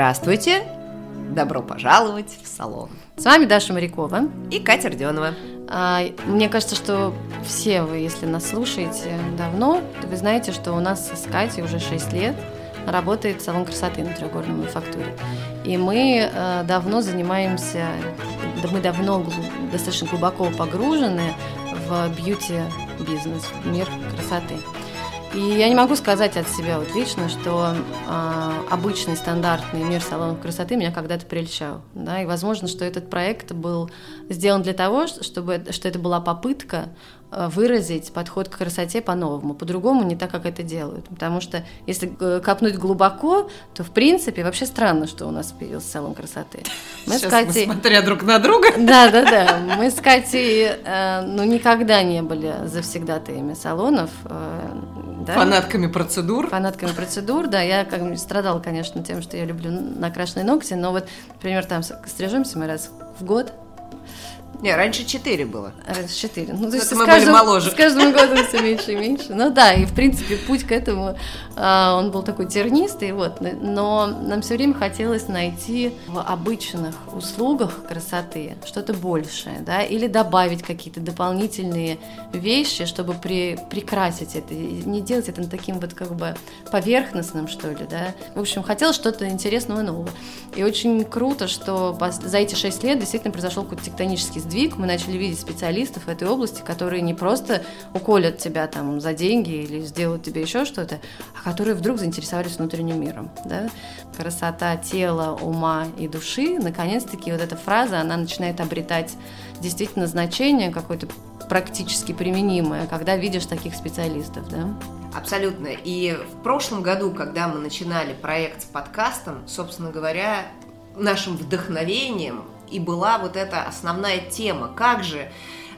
Здравствуйте! Добро пожаловать в салон. С вами Даша Морякова и Катя Родионова. А, мне кажется, что все вы, если нас слушаете давно, то вы знаете, что у нас с Катей уже 6 лет работает салон красоты на Трехгорной мануфактуре. И мы э, давно занимаемся, мы давно достаточно глубоко погружены в бьюти-бизнес, в мир красоты. И я не могу сказать от себя вот лично, что э, обычный стандартный мир салонов красоты меня когда-то прельщал. Да? И возможно, что этот проект был сделан для того, чтобы что это была попытка Э, выразить подход к красоте по-новому, по-другому не так, как это делают. Потому что если э, копнуть глубоко, то в принципе вообще странно, что у нас появился салон красоты. Мы Сейчас с Катей... мы, смотря друг на друга. Да, да, да. Мы с Катей э, ну, никогда не были завсегдатаями салонов. Да? Фанатками процедур. Фанатками процедур, да. Я как страдала, конечно, тем, что я люблю накрашенные ногти, но вот, например, там стрижемся мы раз в год, не, раньше 4 было. Раньше 4. Ну, то есть мы каждым, были моложе. С каждым годом все меньше и меньше. Ну да, и в принципе путь к этому, а, он был такой тернистый, вот. Но нам все время хотелось найти в обычных услугах красоты что-то большее, да, или добавить какие-то дополнительные вещи, чтобы при, прикрасить это, не делать это таким вот как бы поверхностным, что ли, да. В общем, хотелось что-то интересного и нового. И очень круто, что за эти 6 лет действительно произошел какой-то тектонический сдвиг, мы начали видеть специалистов в этой области, которые не просто уколят тебя там за деньги или сделают тебе еще что-то, а которые вдруг заинтересовались внутренним миром. Да? Красота тела, ума и души, наконец-таки вот эта фраза, она начинает обретать действительно значение какое-то практически применимое, когда видишь таких специалистов. Да? Абсолютно. И в прошлом году, когда мы начинали проект с подкастом, собственно говоря, нашим вдохновением и была вот эта основная тема. Как же,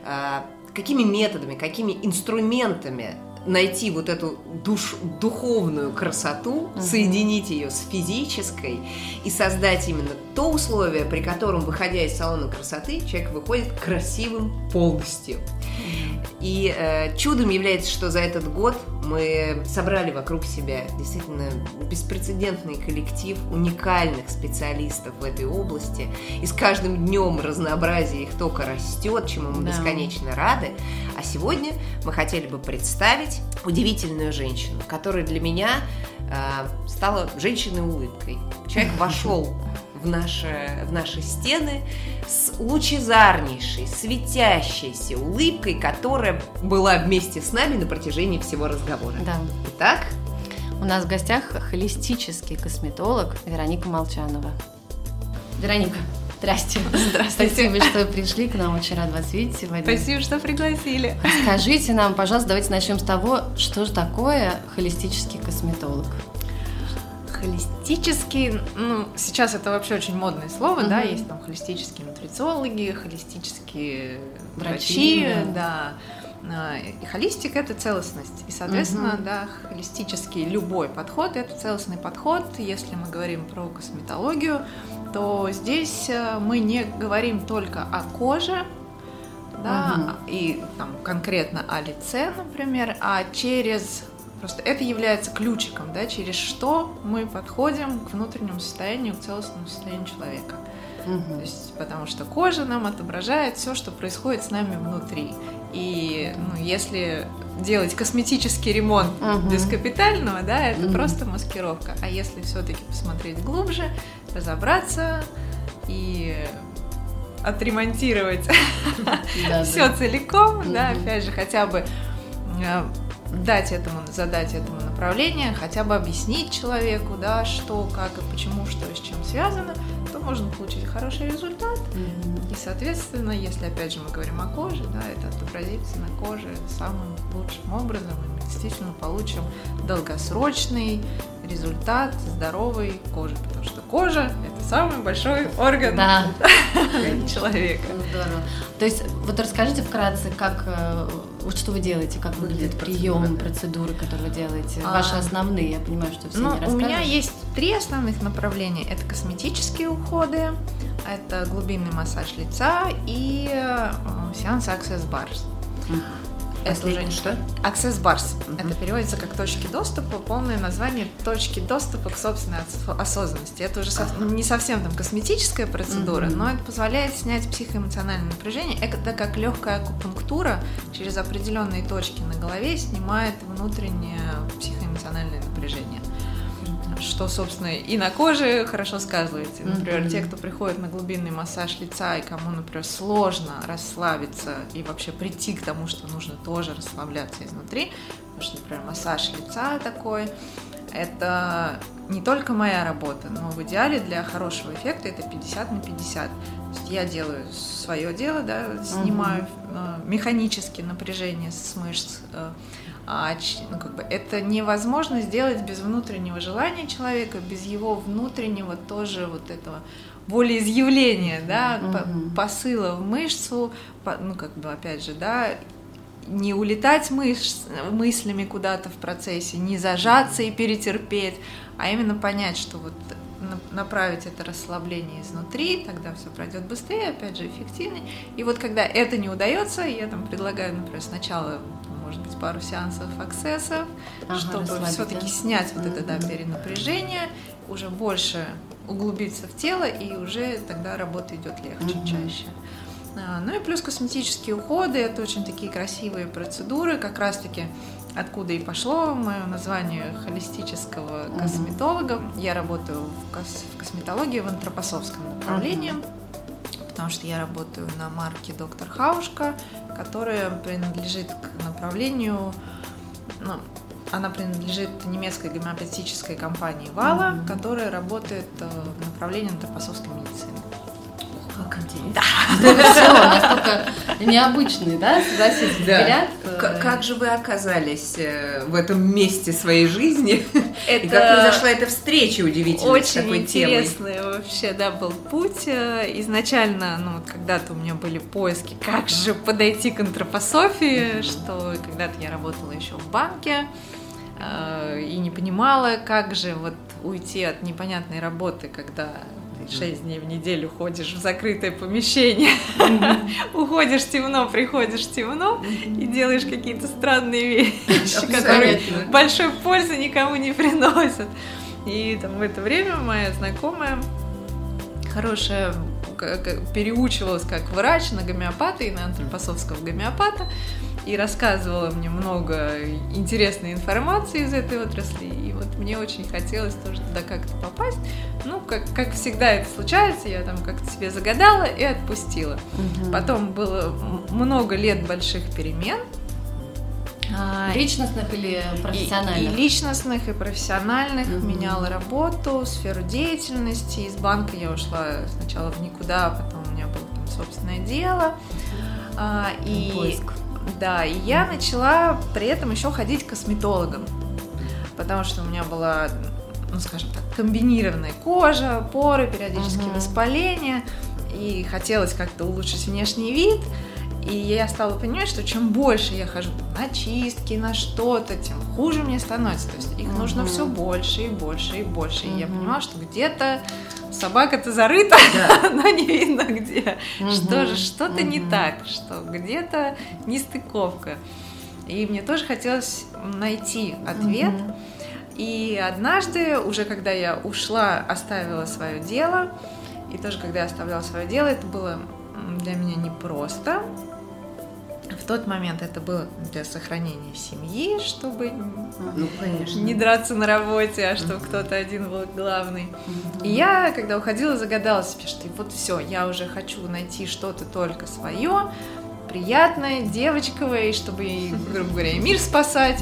э, какими методами, какими инструментами найти вот эту душ, духовную красоту, угу. соединить ее с физической и создать именно то условие, при котором, выходя из салона красоты, человек выходит красивым полностью. И э, чудом является, что за этот год мы собрали вокруг себя действительно беспрецедентный коллектив уникальных специалистов в этой области. И с каждым днем разнообразие их только растет, чему мы да. бесконечно рады. А сегодня мы хотели бы представить удивительную женщину, которая для меня э, стала женщиной улыбкой. Человек вошел в наши, в наши стены с лучезарнейшей, светящейся улыбкой, которая была вместе с нами на протяжении всего разговора. Да. Итак, у нас в гостях холистический косметолог Вероника Молчанова. Вероника, Здрасте. Здравствуйте. Спасибо, что пришли к нам. Очень рад вас видеть сегодня. Спасибо, что пригласили. Скажите нам, пожалуйста, давайте начнем с того, что же такое холистический косметолог холистический, ну, сейчас это вообще очень модное слово, угу. да, есть там холистические нутрициологи, холистические врачи, врачи да. да. И холистик это целостность. И, соответственно, угу. да, холистический любой подход это целостный подход. Если мы говорим про косметологию, то здесь э, мы не говорим только о коже, да, угу. и там конкретно о лице, например, а через Просто это является ключиком, да, через что мы подходим к внутреннему состоянию, к целостному состоянию человека. Угу. То есть, потому что кожа нам отображает все, что происходит с нами внутри. И ну, если делать косметический ремонт угу. без капитального, да, это угу. просто маскировка. А если все-таки посмотреть глубже, разобраться и отремонтировать все целиком, да, опять же, хотя бы э, дать этому, задать этому направление, хотя бы объяснить человеку, да, что, как и почему, что и с чем связано, то можно получить хороший результат. Mm-hmm. И, соответственно, если опять же мы говорим о коже, да, это отобразится на коже самым лучшим образом, и мы действительно получим долгосрочный результат здоровой кожи, потому что кожа это самый большой орган да. человека. Здорово. То есть, вот расскажите вкратце, как э, вот что вы делаете, как выглядит прием, процедуры, которые вы делаете, а, ваши основные, я понимаю, что все ну, не У меня есть три основных направления. Это косметические уходы, это глубинный массаж лица и э, сеанс Access Bars. Это уже что? Access Bars. Мгм. Это переводится как точки доступа, полное название точки доступа к собственной ос- осознанности. Это уже сов- Ага. не совсем там косметическая процедура, Мгм. но это позволяет снять психоэмоциональное напряжение. Это как легкая акупунктура через определенные точки на голове снимает внутреннее психоэмоциональное напряжение. Что, собственно, и на коже хорошо сказывается. Например, Мгм. те, кто приходит на глубинный массаж лица, и кому, например, сложно расслабиться и вообще прийти к тому, что нужно тоже расслабляться изнутри, потому что, например, массаж лица такой, это не только моя работа, но в идеале для хорошего эффекта это 50 на 50. То есть я делаю свое дело, да, снимаю э, механически напряжение с мышц, э, а ну, как бы это невозможно сделать без внутреннего желания человека, без его внутреннего тоже вот этого волеизъявления, да, Мгм. посыла в мышцу, по- ну как бы опять же, да, не улетать мыш- мыслями куда-то в процессе, не зажаться и перетерпеть, а именно понять, что вот направить это расслабление изнутри, тогда все пройдет быстрее, опять же, эффективнее. И вот когда это не удается, я там предлагаю, например, сначала, может быть, пару сеансов аксессов, Ага, чтобы все-таки снять вот это да, перенапряжение, уже больше углубиться в тело, и уже тогда работа идет легче, Мгм. чаще. А, Ну и плюс косметические уходы, это очень такие красивые процедуры, как раз-таки откуда и пошло мое название холистического косметолога. Я работаю в, кос- в косметологии в антропосовском направлении, потому что я работаю на марке Доктор Хаушка, которая принадлежит к направлению, ну, она принадлежит немецкой гомеопатической компании Вала, Мгм. которая работает э, в направлении антропосовской медицины. Как интересно. Да. Все, настолько необычный, да, согласись, Да. взгляд. Как же вы оказались э, в этом месте своей жизни? Это И как произошла эта встреча удивительная с Очень такой темой? интересный вообще, да, был путь. Э, Изначально, ну, вот когда-то у меня были поиски, как же подойти к антропософии, что когда-то я работала еще в банке э, и не понимала, как же вот уйти от непонятной работы, когда шесть дней в неделю ходишь в закрытое помещение, уходишь темно, приходишь темно и делаешь какие-то странные вещи, которые большой пользы никому не приносят. И там в это время моя знакомая хорошая переучивалась как врач на гомеопата и на антропосовского гомеопата и рассказывала мне много интересной информации из этой отрасли. И вот мне очень хотелось тоже туда как-то попасть. Ну, как, как всегда это случается, я там как-то себе загадала и отпустила. Мгм. Потом было много лет больших перемен. А, Личностных или и, и профессиональных? личностных, и профессиональных. Мгм. Меняла работу, сферу деятельности. Из банка я ушла сначала в никуда, а потом у меня было там собственное дело. А, и, Поиск. Да, и я начала при этом еще ходить к косметологам. Потому что у меня была, ну скажем так, комбинированная кожа, поры, периодически Мгм. воспаления. И хотелось как-то улучшить внешний вид. И я стала понимать, что чем больше я хожу на чистки, на что-то, тем хуже мне становится. То есть их нужно Мгм. все больше и больше и больше. И я понимала, что где-то собака-то зарыта, Да. но не видно где. Что Мгм. же, что-то не Мгм. так, что где-то нестыковка. И мне тоже хотелось найти ответ. Мгм. И однажды, уже когда я ушла, оставила свое дело, и тоже когда я оставляла свое дело, это было для меня непросто. В тот момент это было для сохранения семьи, чтобы Ну, конечно. не драться на работе, а чтобы кто-то один был главный. Мгм. И я, когда уходила, загадала себе, что вот все, я уже хочу найти что-то только свое, приятное, девочковое, и чтобы, и, грубо говоря, и мир спасать,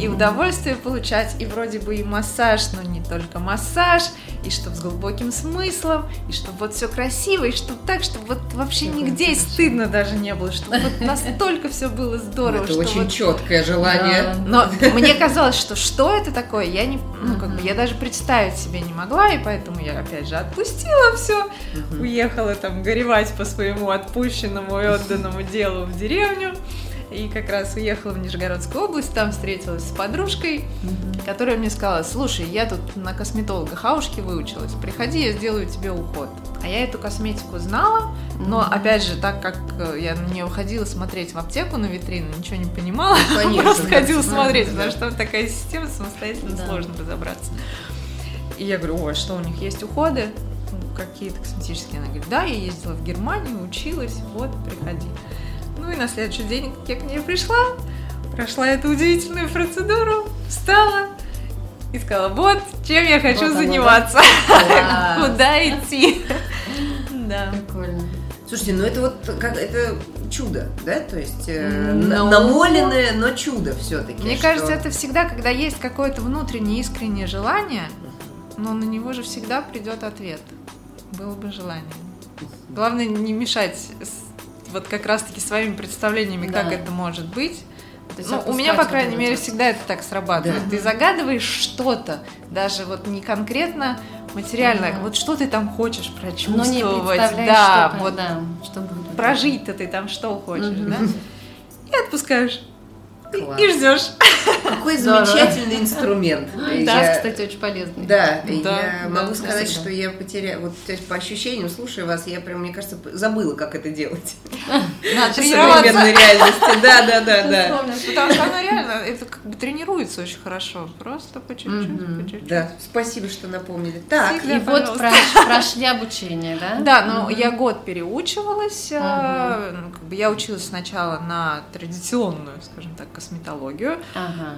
и удовольствие получать, и вроде бы и массаж, но не только массаж, и чтобы с глубоким смыслом, и чтобы вот все красиво, и чтобы так, чтобы вот вообще Всё нигде и хорошо. стыдно даже не было, чтобы вот настолько все было здорово, Это очень вот четкое желание. но мне казалось, что что это такое, я не, ну как бы я даже представить себе не могла, и поэтому я опять же отпустила все, уехала там горевать по своему отпущенному и отданному делу в деревню. И как раз уехала в Нижегородскую область, там встретилась с подружкой, которая мне сказала, слушай, я тут на косметолога Хаушки выучилась, приходи, я сделаю тебе уход. А я эту косметику знала, но опять же, так как э, я нее уходила смотреть в аптеку на витрину, ничего не понимала, Конечно, просто да, ходила смотреть, да. потому что там такая система самостоятельно Да. сложно разобраться. И я говорю, ой, что у них есть уходы? Ну, Какие-то косметические. Она говорит, да, я ездила в Германию, училась, вот, приходи. Ну и на следующий день, я к ней пришла, прошла эту удивительную процедуру, встала и сказала, вот, чем я хочу Вот заниматься, куда идти. Да. Прикольно. Слушайте, ну это вот как это чудо, да? То есть э, Ну. на- намоленное, но чудо все-таки. Мне кажется, это всегда, когда есть какое-то внутреннее искреннее желание, но на него же всегда придет ответ. Было бы желание. Главное не мешать вот как раз-таки своими представлениями, Да. как это может быть. Есть Ну, у меня, по крайней мере, всегда это так срабатывает. Да. Ты загадываешь что-то, даже вот не конкретно материальное, Мгм. вот что ты там хочешь Но прочувствовать, не представляешь, да, что, вот да, что будет. прожить-то ты там что хочешь, Мгм. да? И отпускаешь. Класс. И ждешь. Какой замечательный инструмент. Да, кстати, очень полезный. Да, я могу сказать, что я потеряла, вот по ощущениям, слушая вас, я прям, мне кажется, забыла, как это делать. Надо В тренироваться. современной реальности. Да, да, да, да. Потому что она реально, это как бы тренируется очень хорошо. Просто по чуть-чуть, по чуть-чуть. Да, спасибо, что напомнили. Так. И вот прошли обучение, да? Да, но я год переучивалась. э, ну, я училась сначала на традиционную, скажем так, косметологию. Ага.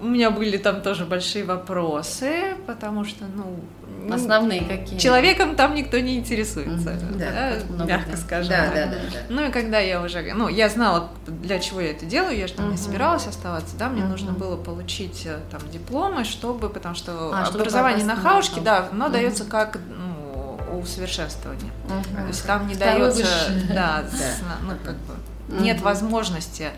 У меня были там тоже большие вопросы, потому что, ну, н- Основные какие? человеком там никто не интересуется, Мгм. Да, да, мягко да. скажем. да, да, да, да. Ну и когда я уже, ну, я знала, для чего я это делаю, я же там не Мгм. собиралась оставаться, да, мне Мгм. нужно было получить э, там дипломы, чтобы, потому что А, чтобы образование на попасть на хаушке, да, оно Мгм. дается как ну, усовершенствование. Мгм. То есть там не дается, да, Да. с- ну как бы нет Мгм. возможности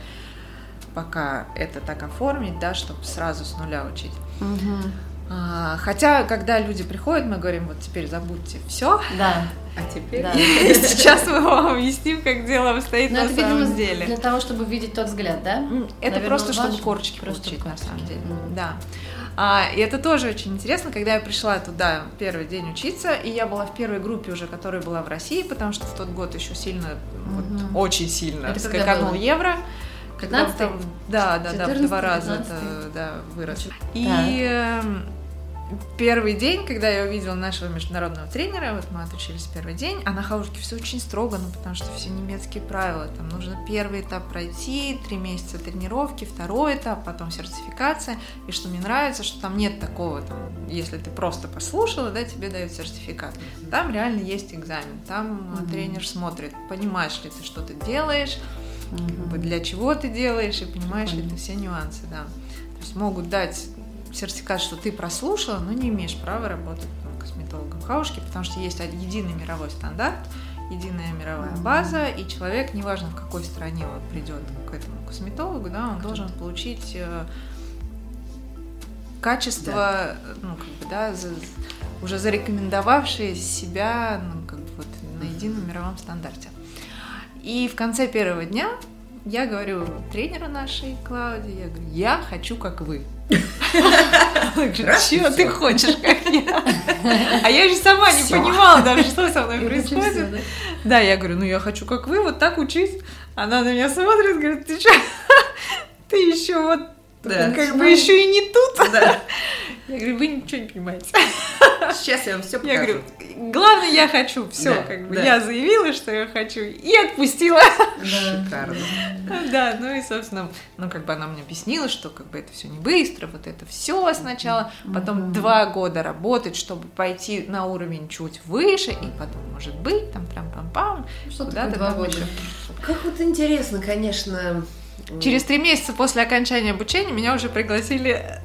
пока это так оформить, да, чтобы сразу с нуля учить. Мгм. А, хотя, когда люди приходят, мы говорим, вот теперь забудьте все, Да, А теперь? да. сейчас мы вам объясним, как дело обстоит Но на это, самом видимо, деле. для того, чтобы видеть тот взгляд, да? Это Наверное, просто, чтобы корочки Просто получить, на самом деле. Да. А, и это тоже очень интересно, когда я пришла туда первый день учиться, и я была в первой группе уже, которая была в России, потому что в тот год еще сильно, вот, Мгм. очень сильно Это было? евро. Когда 15-й? там- Да, да, да, в 14-й, два раза 15-й. это да, вырос. Так. И эм, первый день, когда я увидела нашего международного тренера, вот мы отучились первый день, а на хаушке все очень строго, ну потому что все немецкие правила, там нужно первый этап пройти, три месяца тренировки, второй этап, потом сертификация, и что мне нравится, что там нет такого, там, если ты просто послушала, да, тебе дают сертификат. Там реально есть экзамен, там Мгм. тренер смотрит, понимаешь ли ты, что ты делаешь, как бы для чего ты делаешь и понимаешь Понятно. все нюансы, да. То есть могут дать сертификат, что ты прослушала, но не имеешь права работать ну, косметологом в хаушке, потому что есть единый мировой стандарт, единая мировая база, и человек, неважно в какой стране он придет к этому косметологу, да, он должен получить э, качество, ну, как бы, да, за- уже зарекомендовавшие себя, ну, как бы вот на едином мировом стандарте. И в конце первого дня я говорю тренеру нашей Клауди, я говорю, я хочу как вы. Чего ты хочешь, как я? А я же сама не понимала даже, что со мной происходит. да? Я говорю, ну я хочу как вы, вот так учись. Она на меня смотрит, говорит, ты что? Ты еще вот как бы еще и не тут. Да. Я говорю, вы ничего не понимаете. Сейчас я вам все покажу. Я говорю, главное, я хочу. Все, Да, как бы да. я заявила, что я хочу, и отпустила. Да. Шикарно. Да, ну и, собственно, ну как бы она мне объяснила, что как бы это все не быстро, вот это все сначала, потом Мгм. два года работать, чтобы пойти на уровень чуть выше, и потом, может быть, там трам-пам-пам, Что Куда такое ты два года? еще? Как вот интересно, конечно. Через три месяца после окончания обучения меня уже пригласили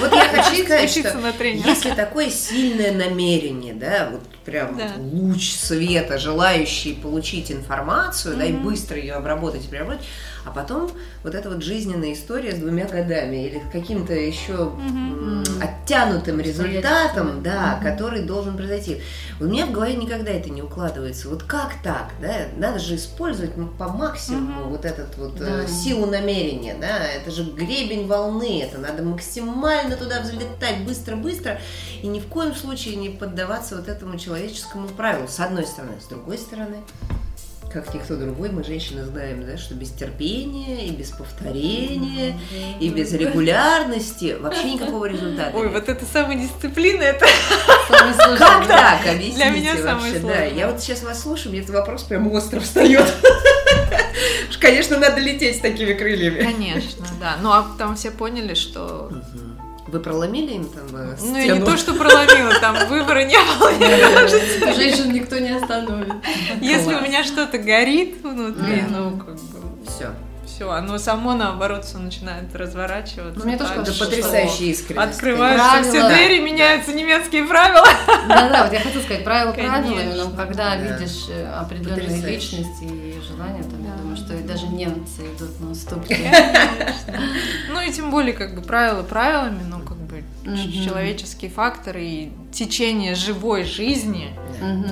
Вот я хочу сказать, что на тренера. если такое сильное намерение, да, вот прям да. луч света, желающий получить информацию, mm-hmm. да, и быстро ее обработать и переработать, а потом вот эта вот жизненная история с двумя годами или каким-то еще mm-hmm. оттянутым результатом, да, mm-hmm. который должен произойти. У меня в голове никогда это не укладывается. Вот как так, да? Надо же использовать по максимуму mm-hmm. вот этот вот э, да. силу намерения, да? Это же гребень волны, это надо максимально туда взлетать быстро-быстро и ни в коем случае не поддаваться вот этому человеческому правилу. С одной стороны, с другой стороны как никто другой, мы женщины знаем, да, что без терпения и без повторения и без регулярности вообще никакого результата. Ой, вот это самодисциплина, это как так? Объясните Для меня самое сложное. Да, я вот сейчас вас слушаю, мне этот вопрос прям остро встает. Конечно, надо лететь с такими крыльями. Конечно, да. Ну а там все поняли, что вы проломили им там стену? Э, ну, и не то, что проломила, там выбора не было. Женщин никто не остановит. Если у меня что-то горит внутри, ну, как бы... Все все, оно само наоборот все начинает разворачиваться. Ну, мне тоже это потрясающая искренность. Открываются все двери, меняются немецкие правила. Да-да, вот я хотела сказать, правила правилами, но когда видишь э, определенные личности и желания, то думаю, что и даже немцы идут на уступки. Ну и тем более, как бы правила правилами, но как бы человеческие факторы и течение живой жизни,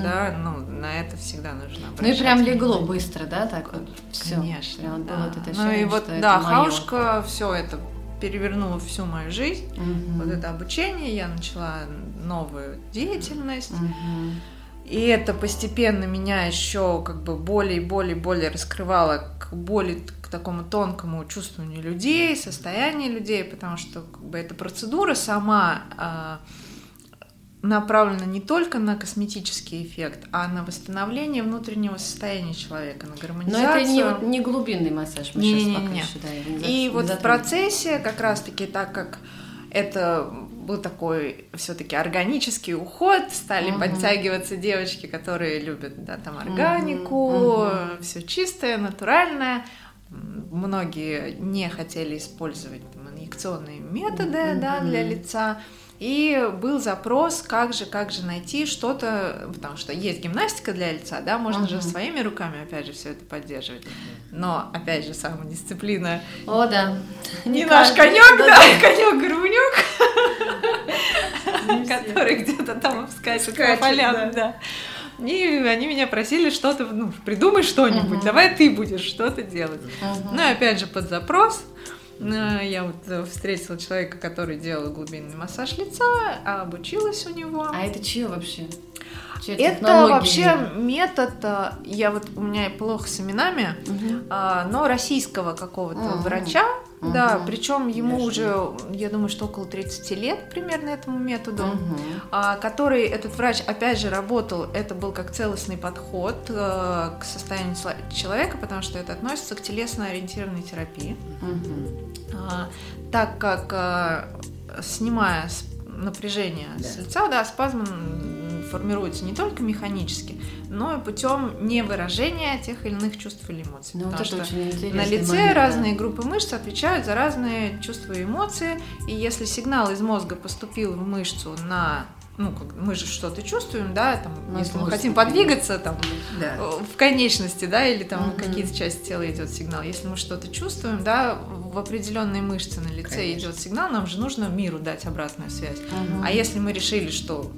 да, ну, на это всегда нужно Ну и прям легло быстро, да, так вот все. Конечно. Прям да. было вот это ощущение, ну и вот, да, хаушка все это перевернула всю мою жизнь. Угу. Вот это обучение, я начала новую деятельность. Угу. И это постепенно меня еще как бы более и более и более раскрывало к более к такому тонкому чувствованию людей, состоянию людей, потому что как бы эта процедура сама а, направлена не только на косметический эффект, а на восстановление внутреннего состояния человека, на гармонизацию. Но это не, не глубинный массаж, мы не, сейчас не, пока не. еще, да, И вот в процессе, как раз-таки, так как это был такой все-таки органический уход, стали uh-huh. подтягиваться девочки, которые любят да, там органику. Uh-huh. все чистое, натуральное. Многие не хотели использовать там, инъекционные методы uh-huh. да, для лица. И был запрос, как же, как же найти что-то, потому что есть гимнастика для лица, да, можно uh-huh. же своими руками, опять же, все это поддерживать. Но, опять же, самодисциплина. О, да. Не, наш конек, да, да, конек горбунек, который где-то там скачет по полям, да. И они меня просили что-то, ну, придумай что-нибудь, давай ты будешь что-то делать. Ну, и опять же, под запрос. Э, я вот э, встретила человека, который делал глубинный массаж лица, а обучилась у него. А это чье вообще? Чья это вообще метод, э, я вот у меня плохо с именами, угу. но российского какого-то угу. врача, Угу. Да, причем ему Конечно. уже, я думаю, что около 30 лет примерно этому методу, угу. а, который этот врач, опять же, работал, это был как целостный подход а, к состоянию человека, потому что это относится к телесно-ориентированной терапии. Угу. А, так как, а, снимая напряжение да. с лица, да, спазм формируется не только механически, но путем невыражения тех или иных чувств или эмоций. Ну, Потому что на лице момент, разные да. группы мышц отвечают за разные чувства и эмоции, и если сигнал из мозга поступил в мышцу на ну, как, мы же что-то чувствуем, да, там, ну, если мы хотим подвигаться, там, да. в конечности, да, или там угу. какие-то части тела идет сигнал. Если мы что-то чувствуем, да, в определенные мышцы на лице Конечно. идет сигнал, нам же нужно миру дать обратную связь. Угу. А если мы решили, что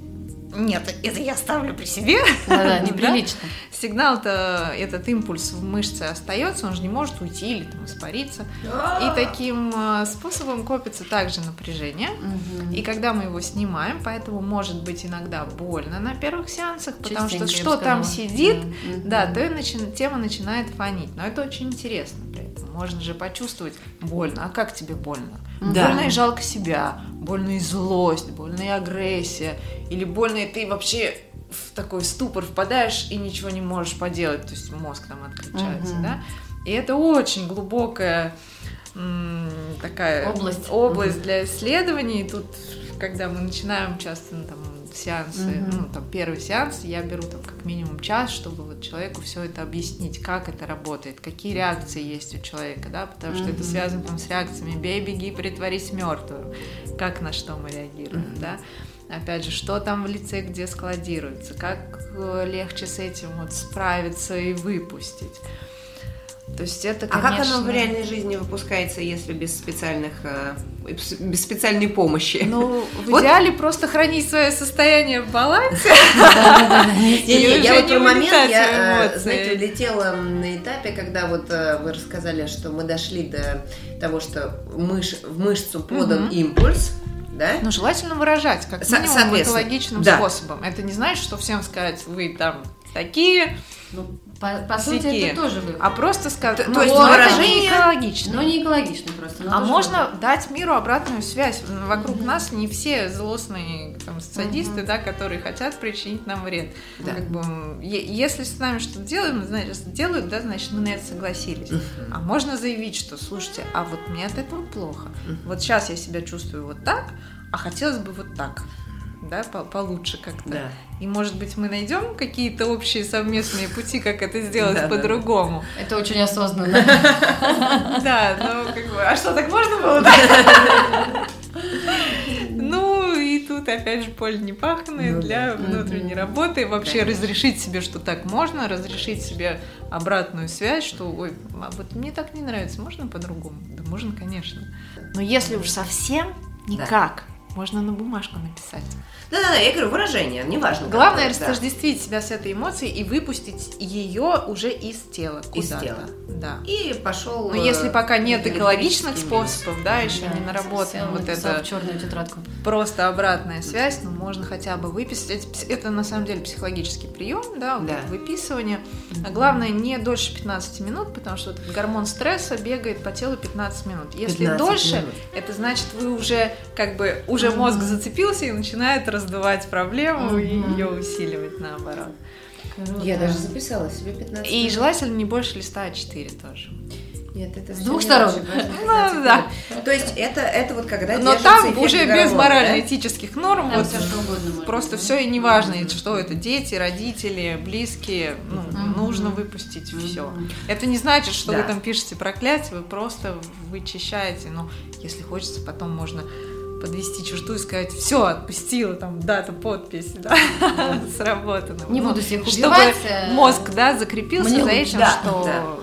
нет, это я ставлю при себе. Да-да, неприлично. Сигнал-то, этот импульс в мышце остается, он же не может уйти или там испариться. И таким э, способом копится также напряжение. И когда мы его снимаем, поэтому может быть иногда больно на первых сеансах, потому что что там сидит, да, то и тема начинает фонить. Но это очень интересно при этом. Можно же почувствовать больно. А как тебе больно? Да. Больно и жалко себя, больно и злость, больно и агрессия, или больно и ты вообще в такой ступор впадаешь и ничего не можешь поделать, то есть мозг там отключается, угу. да. И это очень глубокая такая область, область для исследований. И тут, когда мы начинаем часто ну, там, сеансы, mm-hmm. ну, там, первый сеанс, я беру там как минимум час, чтобы вот человеку все это объяснить, как это работает, какие реакции есть у человека, да, потому что это связано там с реакциями «бей, беги, притворись мертвым», как на что мы реагируем, mm-hmm. да. опять же, что там в лице, где складируется, как э, легче с этим вот справиться и выпустить. То есть это, А конечно... как оно в реальной жизни выпускается, если без специальных, э, без специальной помощи? Ну, в Вот- идеале просто хранить свое состояние в балансе. Я не про момент, я, в э, знаете, улетела на этапе, когда вот э, вы рассказали, что мы дошли до того, что в мышцу подан импульс, да? Ну, желательно выражать, как минимум, экологичным да. способом. Это не значит, что всем сказать, вы там такие, Ну, по, по сути, это тоже вы. а просто сказать, То- ну, то есть вот, это выражение- не экологично. Но не экологично просто. А можно дать миру обратную связь. Вокруг нас не все злостные там, садисты, Мгм. да, которые хотят причинить нам вред. Да. Как бы, если с нами что-то делаем, значит, делают, да, значит, мы на это согласились. А можно заявить, что, слушайте, а вот мне от этого плохо. Мгм. Вот сейчас я себя чувствую вот так, а хотелось бы вот так. Да, по- получше как-то. Да. И, может быть, мы найдем какие-то общие совместные пути, как это сделать Да, да. по-другому. Это очень осознанно. Да, ну как бы, а что, так можно было? Ну, и тут опять же поле не пахнет Ну для да. внутренней работы. Вообще разрешить себе, что так можно, разрешить себе обратную связь, что, ой, а вот мне так не нравится, можно по-другому? Да можно, конечно. Но если уж совсем никак, можно на бумажку написать. Да-да-да, я говорю, выражение, неважно. Главное какое, да. растождествить себя с этой эмоцией и выпустить ее уже из тела. Из куда-то. тела. Да. И пошел. Но если пока нет экологичных способов, да, еще не наработан вот это в черную тетрадку. просто обратная связь, но можно хотя бы выписать. Это, на самом деле психологический прием, да, вот Да. это выписывание. А главное не дольше 15 минут, потому что гормон стресса бегает по телу 15 минут. Если 15 дольше, минут. это значит вы уже как бы уже мозг зацепился и начинает раздувать проблему и ее усиливать наоборот. Я даже записала себе 15 И желательно не больше листа А4 тоже. Нет, это С двух сторон. Ну, кстати, да. То есть это, это вот когда Но там уже без морально-этических норм, Там вот все что угодно Просто быть. все и не важно, что это дети, родители, близкие. Ну, Мгм. нужно выпустить все. Мгм. Это не значит, что Да. вы там пишете проклятие, вы просто вычищаете. Ну, если хочется, потом можно подвести черту и сказать, все, отпустила, там, дата, подпись, да, сработано. Не Ну, буду всех убивать. э, мозг, да, закрепился за этим, что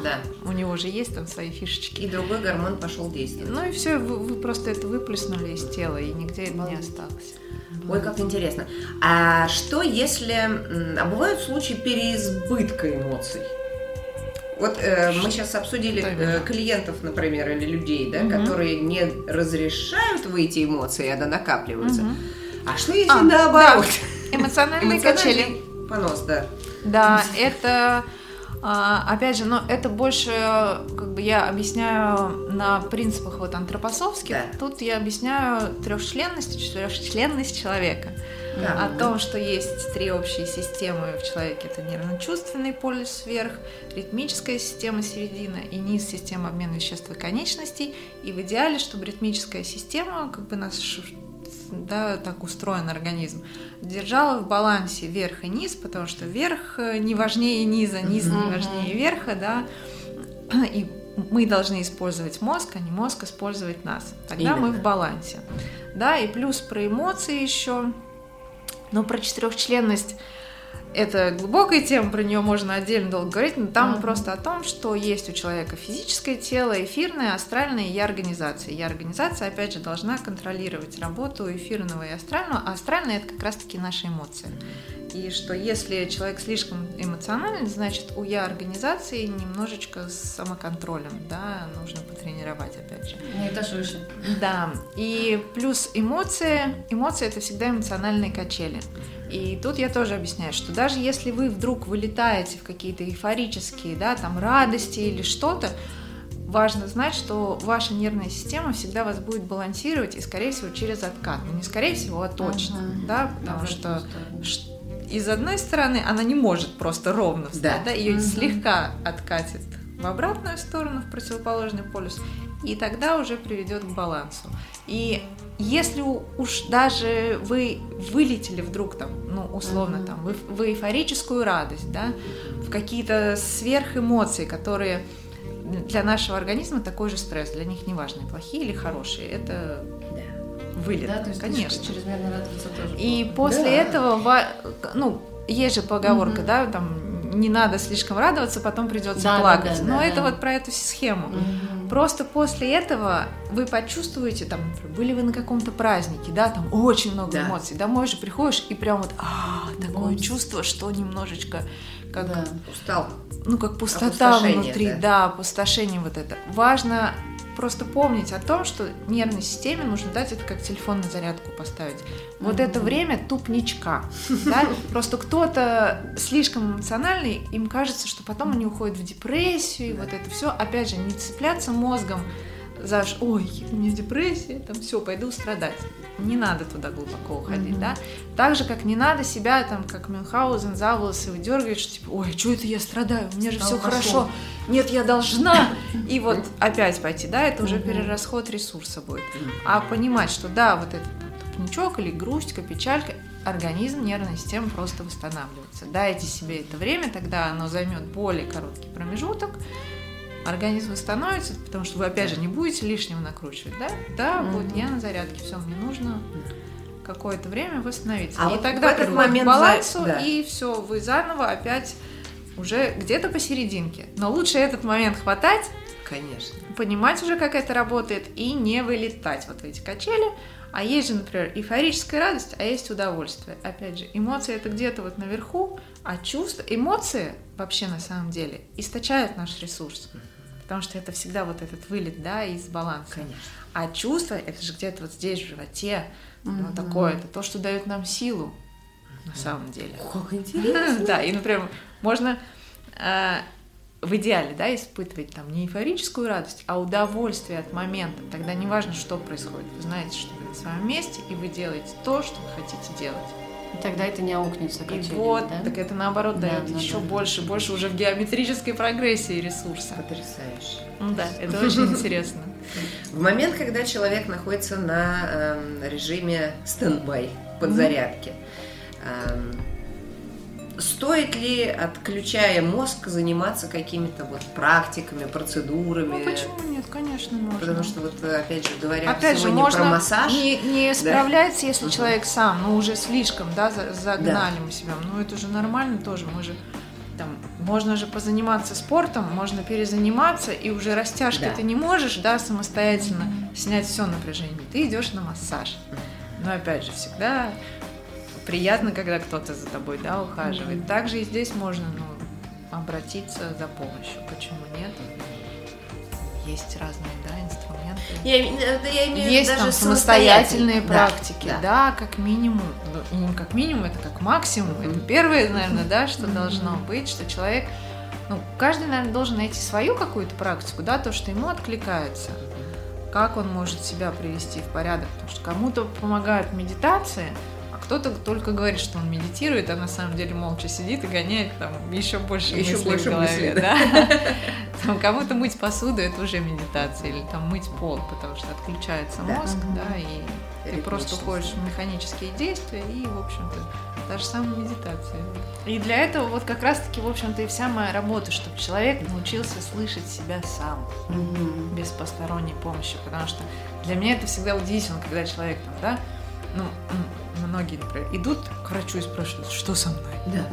у него же есть там свои фишечки. И другой гормон пошел действовать. Ну и все, вы, просто это выплеснули из тела, и нигде это не осталось. Ой, как интересно. А что если... А бывают случаи переизбытка эмоций? Вот э, мы сейчас обсудили э, клиентов, например, или людей, да, Мгм. которые не разрешают выйти эмоции, а да накапливаются. Мгм. А что если А, наоборот? Эмоциональные качели. Эмоциональный Понос, да. Да, это, а, опять же, но это больше, как бы я объясняю на принципах вот антропосовских. Да. Тут я объясняю трехчленность, четырехчленность человека. Да. О том, что есть три общие системы в человеке. Это нервно-чувственный полюс вверх, ритмическая система середина и низ системы обмена веществ и конечностей. И в идеале, чтобы ритмическая система, как бы наш да, так устроен организм, держала в балансе верх и низ, потому что верх э, не важнее низа, низ не важнее верха, да, и мы должны использовать мозг, а не мозг использовать нас. Тогда мы Именно. в балансе. Да, и плюс про эмоции еще. Но про четырехчленность это глубокая тема, про нее можно отдельно долго говорить, но там Мгм. просто о том, что есть у человека физическое тело, эфирное, астральное и я-организация. Я-организация, опять же, должна контролировать работу эфирного и астрального, а астральное это как раз-таки наши эмоции. И что если человек слишком эмоциональный, значит у я-организации немножечко с самоконтролем, да, нужно потренировать, опять же. На этаж выше. Да, и плюс эмоции. Эмоции это всегда эмоциональные качели. И тут я тоже объясняю, что даже если вы вдруг вылетаете в какие-то эйфорические, да, там радости или что-то, важно знать, что ваша нервная система всегда вас будет балансировать и, скорее всего, через откат. Ну, не скорее всего, а точно, Мгм. да, потому Да, в что ш- из одной стороны она не может просто ровно встать, Да. да, ее Мгм. слегка откатит в обратную сторону, в противоположный полюс, и тогда уже приведет к балансу. И если уж даже вы вылетели вдруг там, ну, условно там, в, эйф- в эйфорическую радость, да, в какие-то сверхэмоции, которые для нашего организма такой же стресс, для них неважно, плохие или хорошие, это Да. Вылет, Да, то есть конечно. чрезмерно радоваться тоже. И плохо. после Да. этого, ну, есть же поговорка, Мгм. да, там не надо слишком радоваться, потом придется Да, да, плакать. да, Но да, это да. вот про эту схему. Мгм. Просто после этого вы почувствуете, там, были вы на каком-то празднике, да, там очень много Да. эмоций. Домой же приходишь и прям вот, а, такое Вот. чувство, что немножечко как, Да. Устал. ну, как пустота внутри, да. да, опустошение вот это. Важно просто помнить о том, что нервной системе нужно дать это как телефон на зарядку поставить. Вот Мгм. это время тупничка. Да? Просто кто-то слишком эмоциональный, им кажется, что потом они уходят в депрессию, и вот это все. Опять же, не цепляться мозгом за ш- ой, у меня депрессия, там все, пойду страдать. Не надо туда глубоко уходить, Мгм. да. Так же, как не надо себя там, как Мюнхгаузен, за волосы выдергивать, что типа, ой, что это я страдаю, у меня же все хорошо. нет, я должна, и вот опять пойти, да, это уже перерасход ресурса будет. А понимать, что да, вот этот тупничок или грустька, печалька, организм, нервная система просто восстанавливается. Дайте себе это время, тогда оно займет более короткий промежуток, организм восстановится, потому что вы опять же не будете лишнего накручивать, да? Да, Мгм. вот я на зарядке, все, мне нужно какое-то время восстановиться. А и вот тогда в этот момент к балансу, за- да. и все, вы заново опять уже где-то посерединке. Но лучше этот момент хватать, Конечно. понимать уже, как это работает, и не вылетать вот в эти качели. А есть же, например, эйфорическая радость, а есть удовольствие. Опять же, эмоции это где-то вот наверху, а чувства, эмоции вообще на самом деле источают наш ресурс. Потому что это всегда вот этот вылет, да, из баланса. Конечно. А чувство, это же где-то вот здесь, в животе, вот Мгм. такое, это то, что дает нам силу, на самом деле. Как интересно. Да, и, например, можно э, в идеале, да, испытывать там не эйфорическую радость, а удовольствие от момента. Тогда не важно, что происходит. Вы знаете, что вы на своем месте, и вы делаете то, что вы хотите делать. И тогда это не аукнется И вот, да? так это наоборот Да, дает да, еще да. больше, больше уже в геометрической прогрессии ресурса. Потрясающе. Ну Да, это очень интересно. В момент, когда человек находится на эм, режиме стендбай, подзарядки, стоит ли, отключая мозг, заниматься какими-то вот практиками, процедурами? Ну почему нет? Конечно, можно. Потому что вот, опять же, говоря Опять же, можно про массаж, не, не справляется, если Мгм. человек сам, ну уже слишком, да, за- загнали мы себя. Ну это же нормально тоже, мы же там, можно же позаниматься спортом, можно перезаниматься, и уже растяжки Да. ты не можешь, да, самостоятельно снять все напряжение. Ты идешь на массаж. Но опять же, всегда приятно, когда кто-то за тобой, да, ухаживает. Мгм. Также и здесь можно, ну, обратиться за помощью. Почему нет? Есть разные, да, инструменты. я, э, да, я имею Есть даже там самостоятельные Да, практики, да. да, как минимум. Ну, не как минимум, это как максимум. Это Мгм. первое, наверное, да, что Мгм. должно быть, что человек, ну, каждый, наверное, должен найти свою какую-то практику, да, то, что ему откликается. Как он может себя привести в порядок, потому что кому-то помогают медитации, кто-то только говорит, что он медитирует, а на самом деле молча сидит и гоняет там еще больше Еще мыслей больше в голове, мыслей, да. Там кому-то мыть посуду это уже медитация, или там мыть пол, потому что отключается мозг, да, и ты просто уходишь в механические действия, и, в общем-то, та же самая медитация. И для этого вот как раз-таки, в общем-то, и вся моя работа, чтобы человек научился слышать себя сам без посторонней помощи, потому что для меня это всегда удивительно, когда человек там, да, ну, многие, например, идут к врачу и спрашивают, что со мной? Да.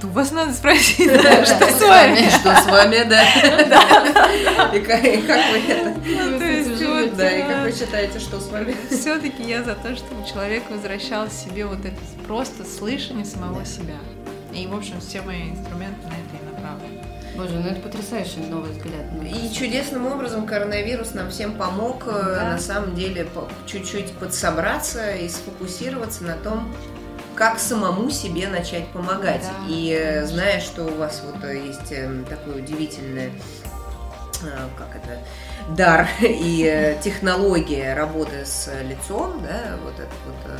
Да у вас надо спросить, да, что с вами? Что с вами, да? И как вы это? Ну, вот, Да, и как вы считаете, что с вами? Все-таки я за то, чтобы человек возвращал себе вот это просто слышание самого себя. И, в общем, все мои инструменты на это и направлены. Боже, ну это потрясающий новый взгляд. на И красоту. чудесным образом коронавирус нам всем помог э, Да. на самом деле по- чуть-чуть подсобраться и сфокусироваться на том, как самому себе начать помогать. Да, и э, зная, что у вас вот э, есть э, такое удивительное как это, дар и э, технология работы с лицом, да, вот этот вот э,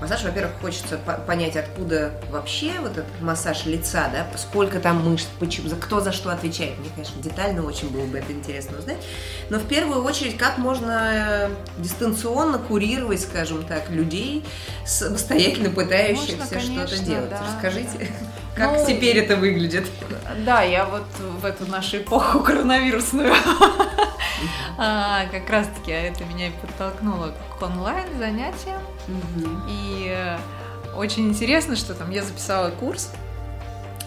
массаж, во-первых, хочется по- понять, откуда вообще вот этот массаж лица, да, сколько там мышц, почему, за кто за что отвечает. Мне, конечно, детально очень было бы это интересно узнать. Но в первую очередь, как можно э, дистанционно курировать, скажем так, людей, самостоятельно пытающихся что-то делать. да. Расскажите, как Ну, теперь это выглядит? Да, я вот в эту нашу эпоху коронавирусную А, как раз-таки это меня и подтолкнуло к онлайн занятиям. И э, очень интересно, что там я записала курс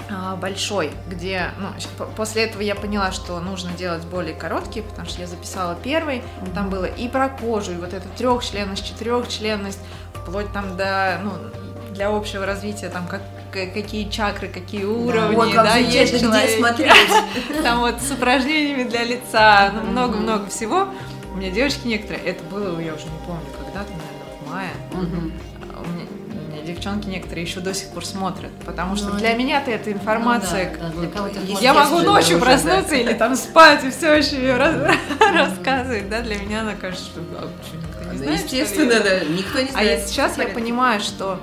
а, большой, где, ну, после этого я поняла, что нужно делать более короткие, потому что я записала первый, там было и про кожу, и вот эта трехчленность, четырехчленность, вплоть там до, ну, для общего развития, там, как, какие чакры, какие уровни, вот, как да, есть человек. смотреть. Там вот с упражнениями для лица, ну, много-много всего. У меня девочки некоторые, это было, я уже не помню, когда-то, наверное, в мае. У меня, у меня девчонки некоторые еще до сих пор смотрят, потому что Ну, для меня-то эта информация, Ну да, да, для вот, это я могу ночью уже, проснуться да. или там спать и все еще ее рассказывать, да, для меня она кажется, что, а, что, никто не Да, знает, что ли? естественно, да, никто не А знает. я- сейчас я понимаю, что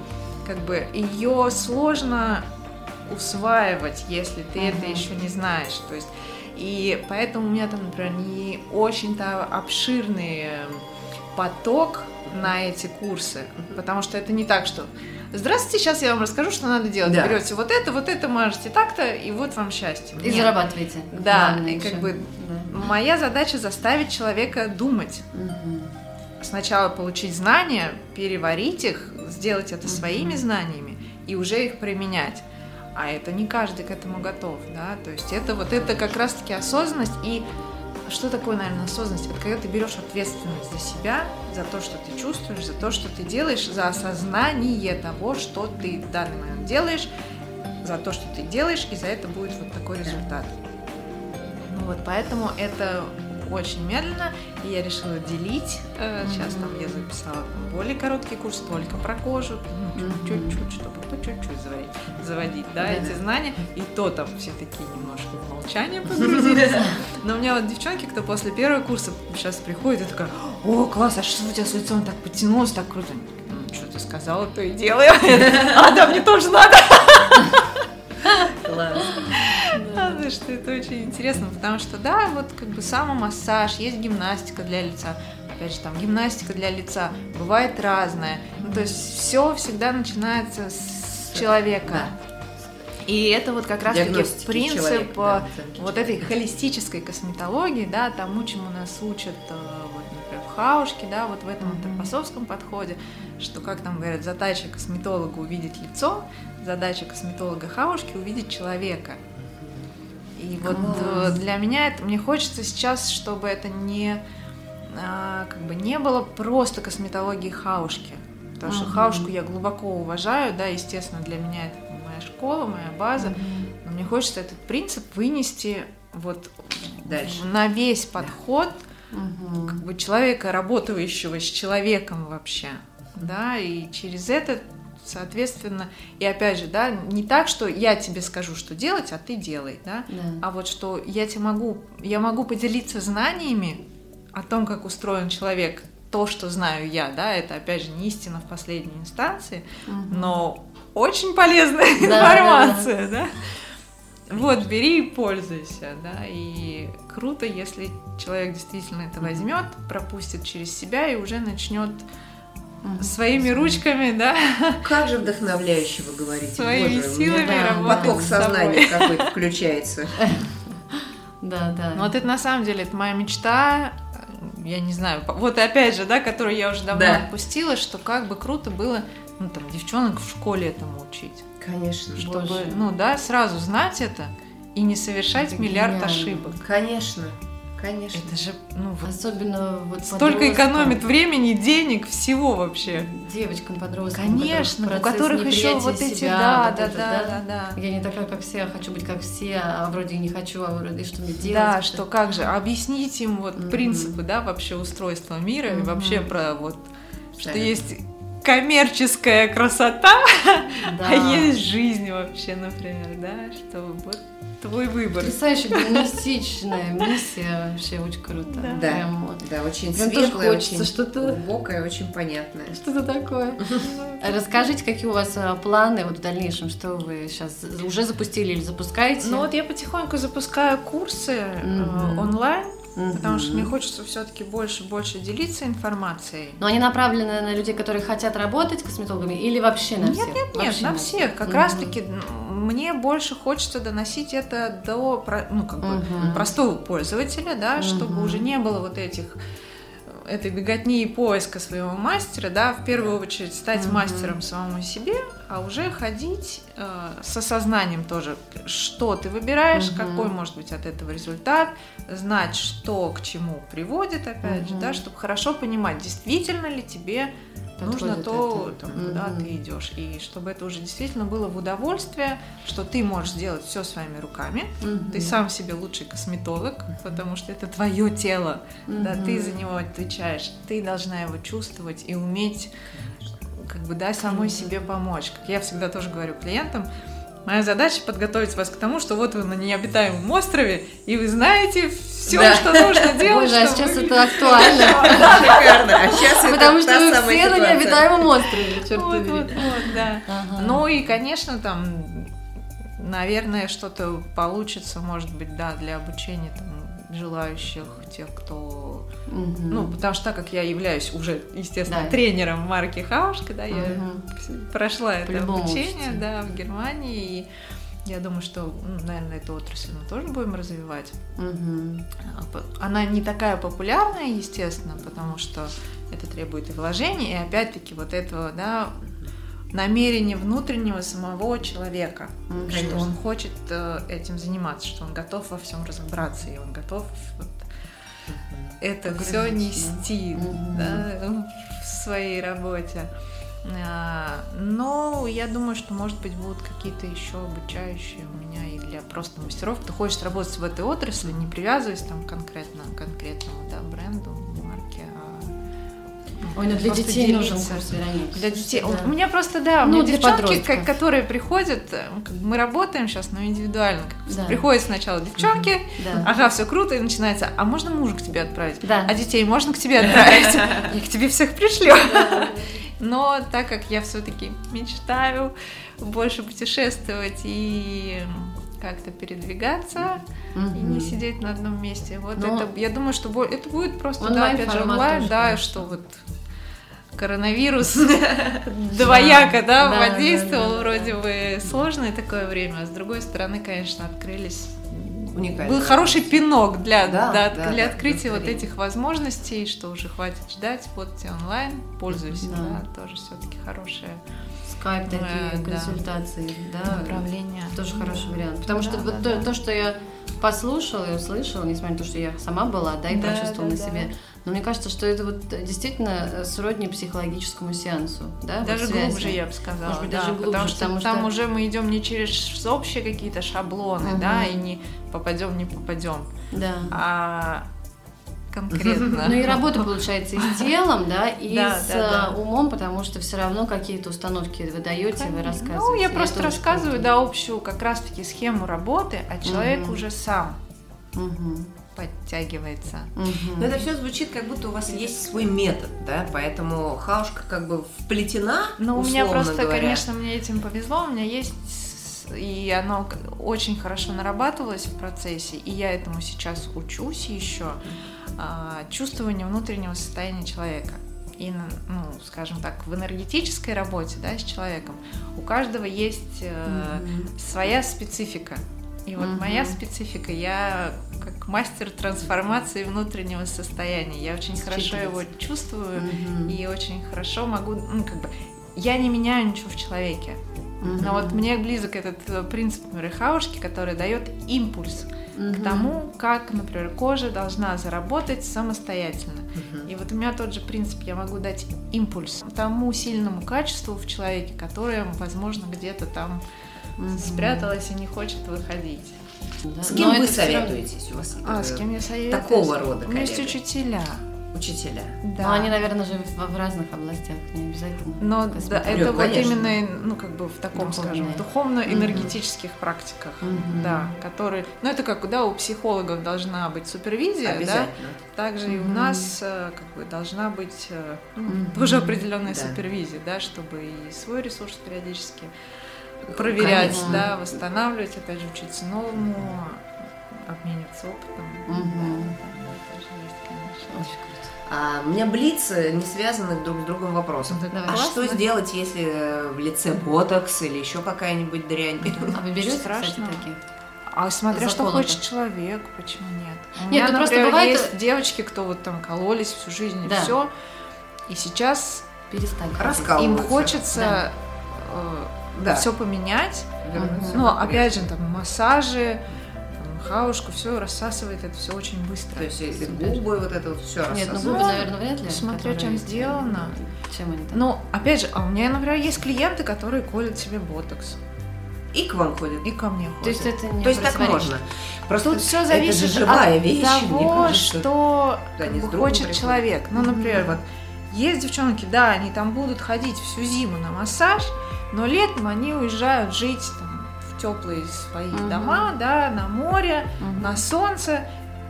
как бы ее сложно усваивать, если ты это Мгм. еще не знаешь. То есть и поэтому у меня там, например, не очень-то обширный э, поток на эти курсы, потому что это не так, что Здравствуйте, сейчас я вам расскажу, что надо делать. Да. Берете вот это, вот это, мажете так-то, и вот вам счастье. И Нет. зарабатываете. Да, Главное и как еще. бы Да. моя задача заставить человека думать Мгм. сначала получить знания, переварить их, сделать это своими знаниями и уже их применять. А это не каждый к этому готов, да, то есть это вот это как раз-таки осознанность и что такое, наверное, осознанность? Это когда ты берешь ответственность за себя, за то, что ты чувствуешь, за то, что ты делаешь, за осознание того, что ты в данный момент делаешь, за то, что ты делаешь, и за это будет вот такой результат. Ну вот, поэтому это очень медленно, и я решила делить. Э, Сейчас там я записала там более короткий курс только про кожу, ну, чуть-чуть, чтобы по чуть-чуть заводить, заводить да, эти знания. И то там все такие немножко в молчание погрузились. Но у меня вот девчонки, кто после первого курса сейчас приходит, и такая, о, класс, а что у тебя с лицом так подтянулось, так круто? «Ну, что ты сказала, то и делаю. А, да, мне тоже надо. Класс. Правда, что это очень интересно, потому что, да, вот как бы самомассаж, есть гимнастика для лица. Опять же, там гимнастика для лица бывает разная. Ну, то есть все всегда начинается с человека. И это вот как раз-таки принцип человека, да, э, вот этой холистической косметологии, да, тому, чему нас учат, э, вот, например, в хаушке, да, вот в этом Мгм. антропосовском подходе, что, как там говорят, задача косметолога увидеть лицо, задача косметолога хаушки увидеть человека. И вот Класс. э, для меня это, мне хочется сейчас, чтобы это не а, как бы не было просто косметологии хаушки. Потому что хаушку я глубоко уважаю, да, естественно, для меня это моя школа, моя база. Мгм. Но мне хочется этот принцип вынести вот Дальше. на весь подход Мгм. как бы человека, работающего с человеком вообще, да, и через это, соответственно, и опять же, да, не так, что я тебе скажу, что делать, а ты делай, да, Да. а вот что я тебе могу, я могу поделиться знаниями о том, как устроен человек, то, что знаю я, да, это опять же не истина в последней инстанции, Мгм. но очень полезная Да, информация, да. Вот, бери и пользуйся, да, и круто, если человек действительно это возьмет, пропустит через себя и уже начнет Мгм. своими ручками, да, Как же вдохновляюще вы говорите. своими Боже, силами да, работать Поток сознания какой-то включается. Да, да. Ну, Вот это на самом деле, это моя мечта, я не знаю, вот опять же, да, которую я уже давно Да. отпустила, что как бы круто было, ну, там, девчонок в школе этому учить. Конечно. Чтобы, Боже. ну, да, сразу знать это и не совершать Это миллиард гениально. ошибок. Конечно. Конечно. Это же, ну, вот Особенно вот столько экономит времени, денег, всего вообще. девочкам, подросткам. Конечно, у которых еще вот эти, себя, да, вот да, это, да, да, да. Я не такая, как все, а хочу быть как все, а вроде и не хочу, а вроде и что мне делать? Да, что как же, объяснить им вот Мгм. принципы, да, вообще устройства мира и Мгм. вообще про вот, что есть коммерческая красота, Да. а есть жизнь вообще, например, да, что вот твой выбор. Потрясающая гуманистичная миссия, вообще очень круто. Да. Да. Прям вот. Да, очень Прям хочется очень что-то- глубокое, очень понятное. Что-то такое. Расскажите, какие у вас а, планы вот в дальнейшем, что вы сейчас уже запустили или запускаете? Ну вот я потихоньку запускаю курсы Мгм. онлайн, Мгм. потому что мне хочется все-таки больше больше делиться информацией. Но они направлены на людей, которые хотят работать косметологами, или вообще на Нет, всех? нет, нет, Вообще на всех. Как Мгм. раз-таки мне больше хочется доносить это до ну, как бы, угу. простого пользователя, да, чтобы угу. уже не было вот этих этой беготни и поиска своего мастера, да, в первую очередь стать mm-hmm. мастером самому себе, а уже ходить э, с осознанием тоже, что ты выбираешь, mm-hmm. какой может быть от этого результат, знать, что к чему приводит, опять mm-hmm. же, да, чтобы хорошо понимать, действительно ли тебе нужно то, там, mm-hmm. куда ты идешь. И чтобы это уже действительно было в удовольствие, что ты можешь сделать все своими руками. Mm-hmm. Ты сам себе лучший косметолог, потому что это твое тело. Mm-hmm. Да, ты за него отвечаешь. Ты должна его чувствовать и уметь как бы, да, самой mm-hmm. себе помочь. Как я всегда тоже говорю клиентам, Моя задача подготовить вас к тому, что вот вы на необитаемом острове, и вы знаете все, да. что нужно делать. Боже, а сейчас это актуально. Шикарно. А сейчас Потому что вы все на необитаемом острове, черт вот, вот, вот, да. Ну и, конечно, там, наверное, что-то получится, может быть, да, для обучения там желающих, тех, кто... Угу. Ну, потому что так как я являюсь уже, естественно, да. тренером марки Хаушка, да, угу. я прошла это обучение, да, в Германии, и я думаю, что, ну, наверное, эту отрасль мы тоже будем развивать. Угу. Она не такая популярная, естественно, потому что это требует и вложений, и опять-таки вот этого, да, намерение внутреннего самого человека, mm, что он хочет э, этим заниматься, что он готов во всем разобраться, и он готов вот, это все нести mm-hmm. да, в своей работе. А, но я думаю, что, может быть, будут какие-то еще обучающие у меня и для просто мастеров, кто хочет работать в этой отрасли, не привязываясь там конкретно к конкретному да, бренду, Ой, ну для детей делиться. нужен курс, Вероника. Для детей. Да. У меня просто, да, у ну, меня девчонки, как, которые приходят, э, мы работаем сейчас, но индивидуально. Да. Приходят сначала девчонки, да. ага, все круто, и начинается, а можно мужа к тебе отправить? Да. А детей можно к тебе отправить? Я к тебе всех пришлю. Но так как я все-таки мечтаю больше путешествовать и как-то передвигаться mm-hmm. и не сидеть на одном месте. Вот Но это, я думаю, что это будет просто, да, опять же, онлайн, да, что вот коронавирус двояко, да, воздействовал, вроде бы сложное такое время, а с другой стороны, конечно, открылись Уникально. Был хороший пинок для, да, да, да, для да, открытия вот этих возможностей, что уже хватит ждать, вот тебе онлайн, пользуйся, да, да тоже все-таки хорошее. Скайп такие, э, консультации, да, направления. Тоже хороший вариант. Потому да, что да, вот да. То, то, что я послушала и услышала, несмотря на то, что я сама была, да, и да, прочувствовала да, на себе, но мне кажется, что это вот действительно сродни психологическому сеансу, да? Даже вот глубже, я бы сказала. Может быть, да, даже глубже, потому что, потому что там уже мы идем не через общие какие-то шаблоны, угу. да, и не попадем, не попадем. Да. А конкретно. Ну и работа получается и с телом, да, и да, с да, да. умом, потому что все равно какие-то установки вы даете, вы рассказываете. Ну, я просто рассказываю, да, общую как раз-таки схему работы, а человек угу. уже сам. Угу подтягивается. Угу. Но это все звучит, как будто у вас есть свой метод, да, поэтому хаушка как бы вплетена. Ну, у меня просто, говоря. конечно, мне этим повезло, у меня есть и оно очень хорошо нарабатывалось в процессе, и я этому сейчас учусь еще, а, чувствование внутреннего состояния человека. И, ну, скажем так, в энергетической работе, да, с человеком у каждого есть э, mm-hmm. своя специфика. И вот mm-hmm. моя специфика, я как мастер трансформации внутреннего состояния. Я очень хорошо его чувствую mm-hmm. и очень хорошо могу, ну, как бы, я не меняю ничего в человеке. Mm-hmm. Но вот мне близок этот э, принцип Мюррехаушки, который дает импульс mm-hmm. к тому, как, например, кожа должна заработать самостоятельно. Mm-hmm. И вот у меня тот же принцип, я могу дать импульс тому сильному качеству в человеке, которое, возможно, где-то там mm-hmm. спряталось и не хочет выходить. Да. С кем Но вы советуетесь? У вас а, с кем я советуюсь? Такого рода У меня есть учителя. Учителя. Да. Но они, наверное, же в, в разных областях, не обязательно. Но да, это Нет, вот конечно. именно, ну, как бы в таком, Духовные. скажем, духовно-энергетических mm-hmm. практиках, mm-hmm. да, которые, ну, это как, да, у психологов должна быть супервизия, да, также mm-hmm. и у нас, э, как бы, должна быть ну, mm-hmm. тоже определенная да. супервизия, да, чтобы и свой ресурс периодически проверять, Конечно. да, восстанавливать, опять же, учиться новому, обмениваться опытом. Угу. Да, есть. А у меня блиц э, не связаны друг с другом вопросом. Да, а классно. что сделать, если э, в лице ботокс или еще какая-нибудь дрянь? А вы берете, кстати, Страшно. таких? А смотря что хочет человек, почему нет? У Нет, меня, ну просто например, бывает- есть девочки, кто вот там кололись всю жизнь и Да. все, и сейчас. Раскал- им хочется Да. Все поменять. Вернуться Ну, в опять же, там массажи, там, хаушку, все рассасывает это все очень быстро. То есть если губы, вот это вот все Нет, ну губы, наверное, вряд ли. смотря чем сделано. Чем они там? Ну, опять же, а у меня, например, есть клиенты, которые колят себе ботокс. И к вам ходят. И ко мне ходят. То есть это не То есть так можно. Просто Тут все это зависит же живая от вещь, мне того, кажется. что Да, как бы хочет человек. Ну, например, вот есть девчонки, да, они там будут ходить всю зиму на массаж, но летом они уезжают жить там, в теплые свои Мгм. дома, да, на море, Мгм. на солнце.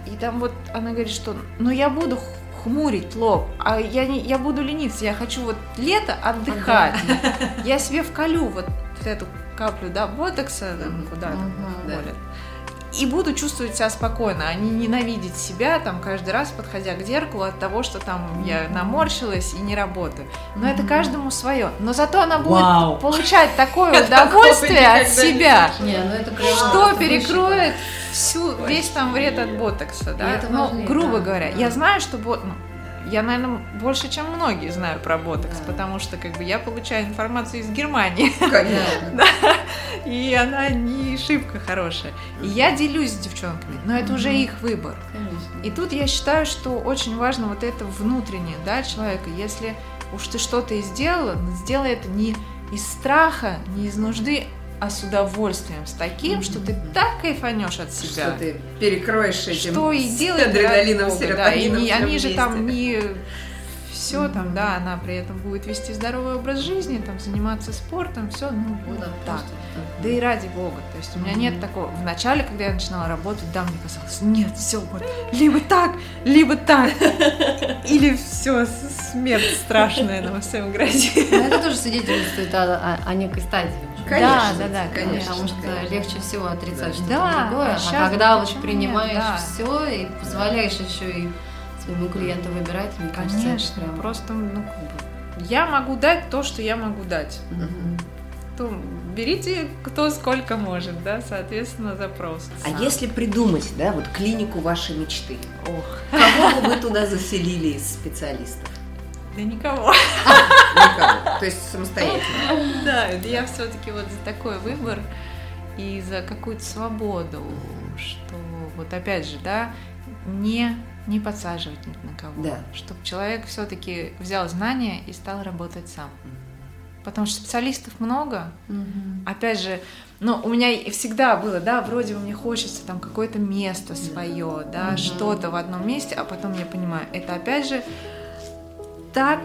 И там вот она говорит, что ну я буду хмурить лоб, а я, не, я буду лениться, я хочу вот лето отдыхать. Я себе вколю вот эту каплю, да, ботокса там, Мгм. куда-то Мгм. Да. И буду чувствовать себя спокойно, а не ненавидеть себя там каждый раз, подходя к зеркалу от того, что там я наморщилась и не работаю. Но это Мгм. каждому свое. Но зато она будет Вау. получать такое удовольствие от себя, Не, ну это что это перекроет всю, весь там вред от ботокса, да? Это ну, грубо да. говоря, я знаю, что бот... ну, я, наверное, больше, чем многие знаю про ботокс, Да. потому что как бы я получаю информацию из Германии, Конечно. и она не шибко хорошая. И я делюсь с девчонками, но это уже Мгм. их выбор. Конечно. И тут я считаю, что очень важно вот это внутреннее, да, человека. Если уж ты что-то и сделала, сделай это не из страха, не из нужды, а с удовольствием, с таким, что ты так кайфанешь от себя. Что ты перекроешь этим Что и делает адреналином, бога, да, и серотонином. не- они же там не все там, да, она при этом будет вести здоровый образ жизни, там заниматься спортом, все, ну Ну вот да, так. Да и ради бога. То есть у меня нет такого. В начале, когда я начинала работать, да, мне казалось, нет, все, вот, либо так, либо так. Или все, смерть страшная нам всем грозит. Ну, это тоже свидетельствует о, о- о некой стадии. Конечно, Да, да, да, конечно. Потому что конечно. легче всего отрицать что-то Да, другое. а А, когда вот принимаешь нет, да. все и позволяешь еще и своему клиенту выбирать, мне кажется, это Конечно, прям- просто, ну, как бы, я могу дать то, что я могу дать. Мгм. То берите кто сколько может, да, соответственно, запрос. А если придумать, да, вот клинику вашей мечты, Ох, кого бы вы туда заселили из специалистов? да никого. Никого. То есть самостоятельно. Да, я все-таки вот за такой выбор и за какую-то свободу, что вот опять же, да, не не подсаживать ни на кого, Да. чтобы человек все-таки взял знания и стал работать сам. Потому что специалистов много. Мгм. Опять же, ну, у меня всегда было, да, вроде бы мне хочется там какое-то место свое, да, Мгм. что-то в одном месте, а потом я понимаю, это опять же так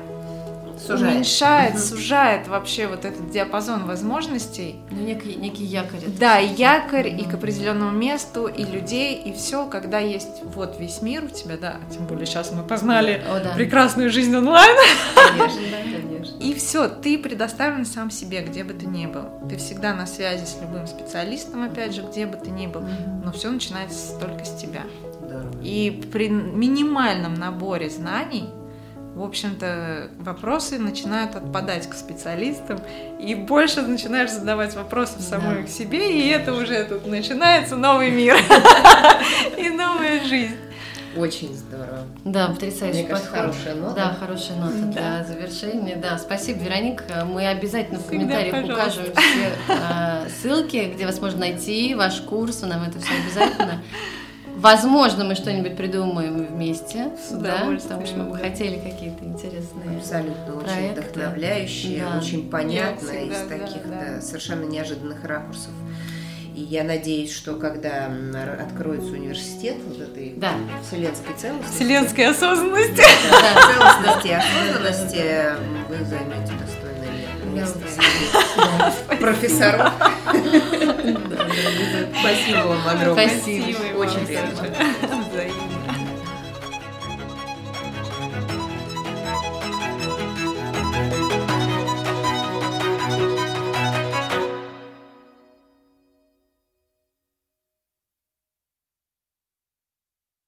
Сужает. уменьшает, Мгм. сужает вообще вот этот диапазон возможностей. Ну, некий, некий якорь. Да, и якорь, и Мгм. к определенному месту, и людей, и все, когда есть вот весь мир у тебя, да, тем более сейчас мы познали О, да. прекрасную жизнь онлайн, Конечно, да, конечно. и все, ты предоставлен сам себе, где бы ты ни был. Ты всегда на связи с любым специалистом, опять же, где бы ты ни был, но все начинается только с тебя. И при минимальном наборе знаний, в общем-то, вопросы начинают отпадать к специалистам, и больше начинаешь задавать вопросов самой Да. к себе, и это уже тут начинается новый мир и новая жизнь. Очень здорово. Да, потрясающий Мне кажется, подход. хорошая нота. Да, хорошая нота Да. для завершения. Да, спасибо, Вероника. Мы обязательно в комментариях пожалуйста. укажем все э, ссылки, где вас можно найти, ваш курс, нам это все обязательно. Возможно, мы что-нибудь придумаем вместе, С да, удовольствием, потому что мы бы хотели какие-то интересные. Абсолютно очень проекты. вдохновляющие, Да. очень понятно Я из таких да. да, совершенно неожиданных ракурсов. И я надеюсь, что когда откроется университет вот этой Да. вселенской целостности, Вселенская осознанность. да, целостности и осознанности, вы займете достойное среди профессоров. Спасибо вам огромное. Спасибо. Очень приятно.